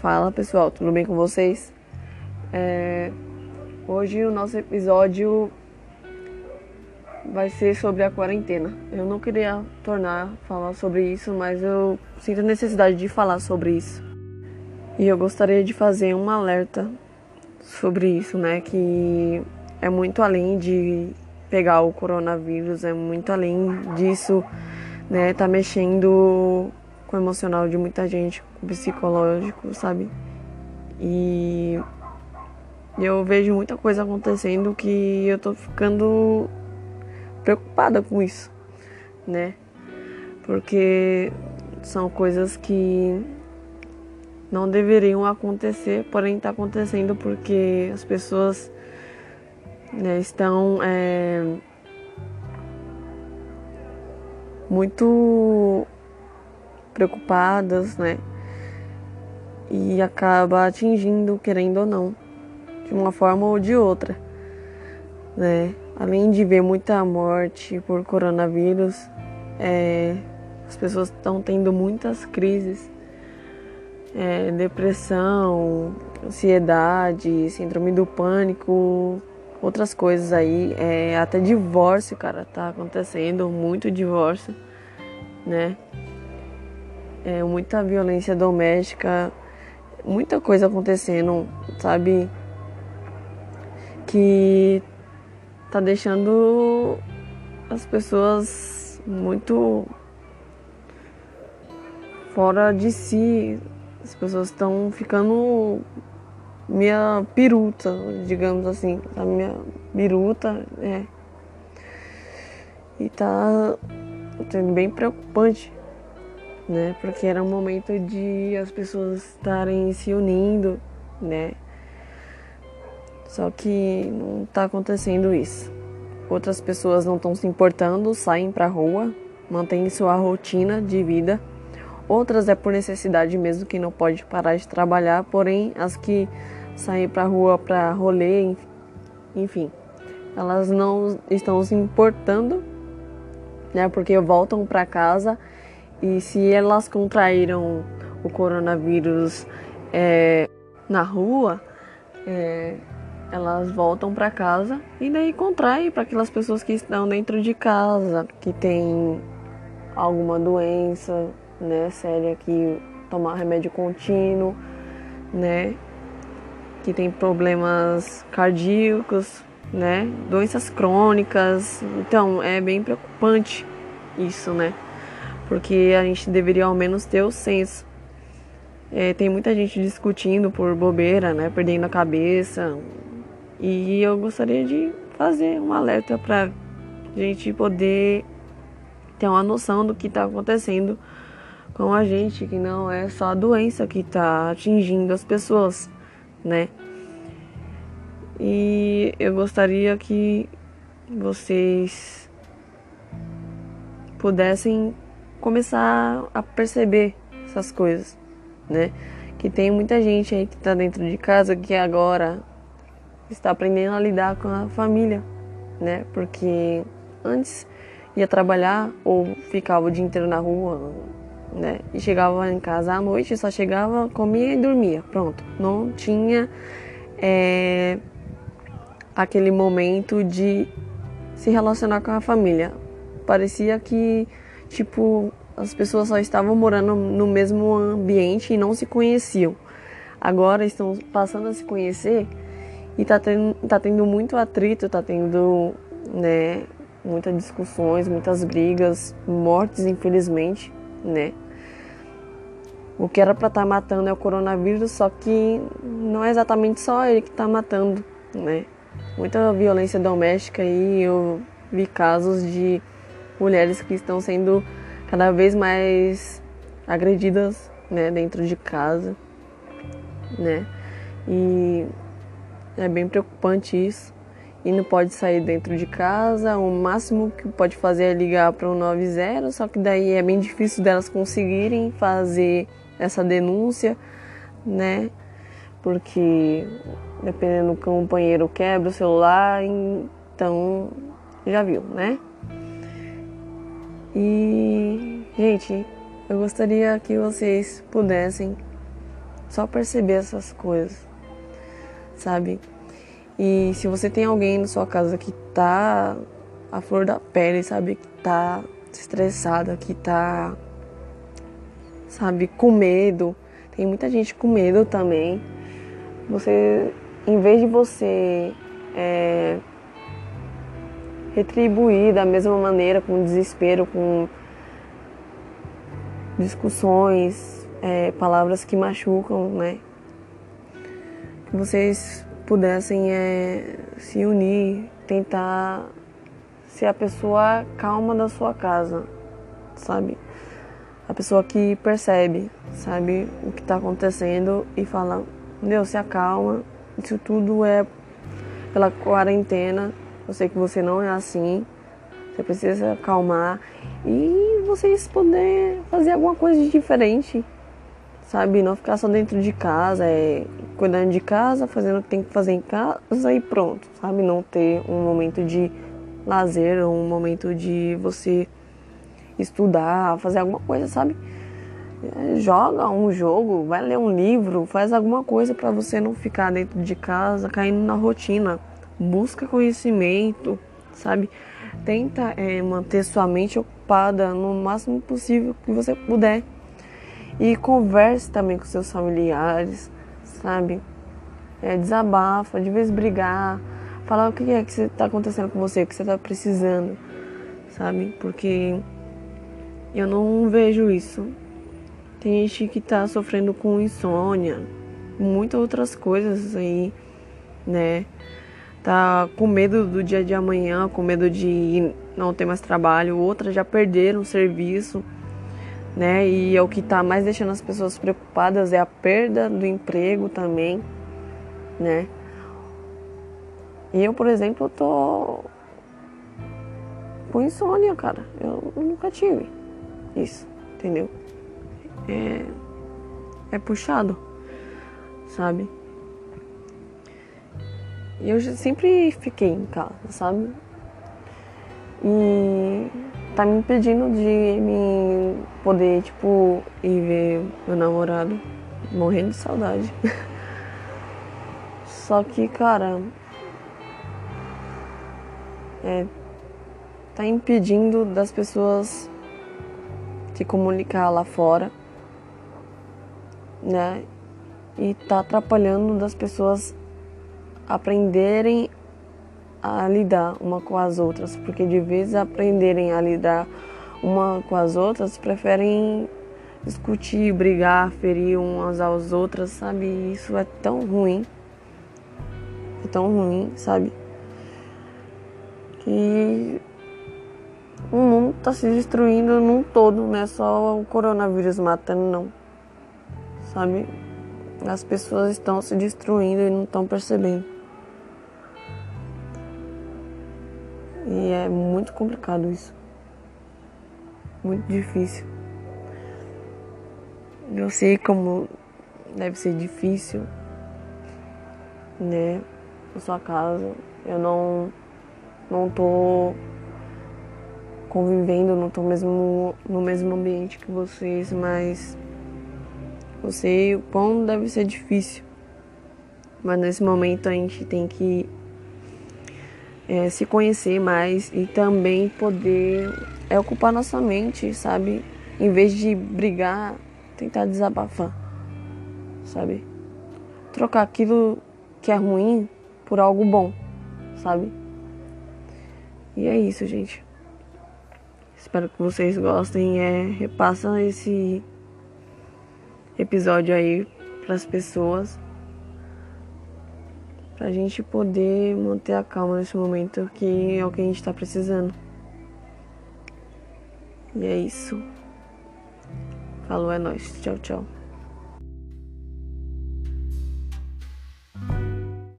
Fala pessoal, tudo bem com vocês? É... Hoje o nosso episódio vai ser sobre a quarentena. Eu não queria tornar falar sobre isso, mas eu sinto a necessidade de falar sobre isso. E eu gostaria de fazer um alerta sobre isso, né? Que é muito além de pegar o coronavírus, é muito além disso, né? Tá mexendo com o emocional de muita gente, com o psicológico, sabe? E eu vejo muita coisa acontecendo que eu tô ficando preocupada com isso, né? Porque são coisas que não deveriam acontecer, porém está acontecendo porque as pessoas né, estão é, muito preocupadas, né? E acaba atingindo, querendo ou não, de uma forma ou de outra, né? Além de ver muita morte por coronavírus, é, as pessoas estão tendo muitas crises, é, depressão, ansiedade, síndrome do pânico, outras coisas aí, é, até divórcio, cara, tá acontecendo, muito divórcio, né? É, muita violência doméstica, muita coisa acontecendo, sabe? Que tá deixando as pessoas muito fora de si. As pessoas estão ficando minha piruta, digamos assim, a minha biruta, é. E tá sendo bem preocupante né? Porque era um momento de as pessoas estarem se unindo, né? Só que não está acontecendo isso. Outras pessoas não estão se importando, saem para a rua, mantêm sua rotina de vida. Outras é por necessidade mesmo que não pode parar de trabalhar, porém as que saem para a rua para rolê, enfim, elas não estão se importando, né? Porque voltam para casa e se elas contraíram o coronavírus é, na rua, é, elas voltam para casa e daí contrai para aquelas pessoas que estão dentro de casa, que tem alguma doença, né, séria que tomar remédio contínuo, né, que tem problemas cardíacos, né, doenças crônicas. Então, é bem preocupante isso, né? Porque a gente deveria ao menos ter o senso. É, tem muita gente discutindo por bobeira, né, perdendo a cabeça, e eu gostaria de fazer um alerta para gente poder ter uma noção do que está acontecendo com a gente, que não é só a doença que está atingindo as pessoas, né? E eu gostaria que vocês pudessem começar a perceber essas coisas, né? Que tem muita gente aí que está dentro de casa que agora está aprendendo a lidar com a família, né? Porque antes ia trabalhar ou ficava o dia inteiro na rua, né? E chegava em casa à noite, só chegava, comia e dormia, pronto. Não tinha é, aquele momento de se relacionar com a família. Parecia que tipo, as pessoas só estavam morando no mesmo ambiente e não se conheciam. Agora estão passando a se conhecer e tá tendo, tá tendo muito atrito, tá tendo, né, muitas discussões, muitas brigas, mortes, infelizmente, né? O que era para estar tá matando é o coronavírus, só que não é exatamente só ele que está matando, né? Muita violência doméstica e eu vi casos de mulheres que estão sendo cada vez mais agredidas, né, dentro de casa, né? E é bem preocupante isso. E não pode sair dentro de casa, o máximo que pode fazer é ligar para o 90, só que daí é bem difícil delas conseguirem fazer essa denúncia, né? Porque dependendo do companheiro quebra o celular, então já viu, né? E, gente, eu gostaria que vocês pudessem Só perceber essas coisas, sabe? E se você tem alguém na sua casa que tá a flor da pele, sabe? Que tá estressada, que tá, sabe, com medo. Tem muita gente com medo também. Você, em vez de você é, retribuir da mesma maneira, com desespero, com discussões, é, palavras que machucam, né? Que vocês pudessem é, se unir, tentar ser a pessoa calma da sua casa, sabe? A pessoa que percebe, sabe, o que está acontecendo e fala: Deus, se acalma, isso tudo é pela quarentena. Eu sei que você não é assim, você precisa acalmar e vocês poderem fazer alguma coisa de diferente, sabe? Não ficar só dentro de casa, é cuidando de casa, fazendo o que tem que fazer em casa e pronto, sabe? Não ter um momento de lazer, um momento de você estudar, fazer alguma coisa, sabe? É, joga um jogo, vai ler um livro, faz alguma coisa para você não ficar dentro de casa caindo na rotina. Busca conhecimento, sabe? Tenta é, manter sua mente ocupada no máximo possível que você puder. E converse também com seus familiares, sabe? É, desabafa, de vez brigar, falar o que é que está acontecendo com você, o que você está precisando, sabe? Porque eu não vejo isso. Tem gente que está sofrendo com insônia, muitas outras coisas aí, né? Tá com medo do dia de amanhã, com medo de não ter mais trabalho, outras já perderam o serviço né? E é o que está mais deixando as pessoas preocupadas é a perda do emprego também, né? E eu, por exemplo, tô com insônia, cara. Eu nunca tive isso, entendeu? É, é puxado, sabe? E eu sempre fiquei em casa, sabe? E tá me impedindo de me poder, tipo, ir ver meu namorado morrendo de saudade. Só que, cara, é, tá impedindo das pessoas se comunicar lá fora, né? E tá atrapalhando das pessoas aprenderem a lidar uma com as outras, porque de vez aprenderem a lidar uma com as outras, preferem discutir, brigar, ferir umas às outras, sabe? Isso é tão ruim. É tão ruim, sabe? Que o mundo está se destruindo num todo, não é só o coronavírus matando, não. Sabe? As pessoas estão se destruindo e não estão percebendo. E é muito complicado isso. Muito difícil. Eu sei como deve ser difícil, né? Na sua casa. Eu não, não tô convivendo, não tô mesmo no mesmo ambiente que vocês, mas eu sei o quão deve ser difícil. Mas nesse momento a gente tem que é, se conhecer mais e também poder é, ocupar nossa mente, sabe? Em vez de brigar, tentar desabafar, sabe? Trocar aquilo que é ruim por algo bom, sabe? E é isso, gente. Espero que vocês gostem. É, repassa esse episódio aí para as pessoas pra gente poder manter a calma nesse momento que é o que a gente tá precisando. E é isso. Falou, é nóis. Tchau, tchau.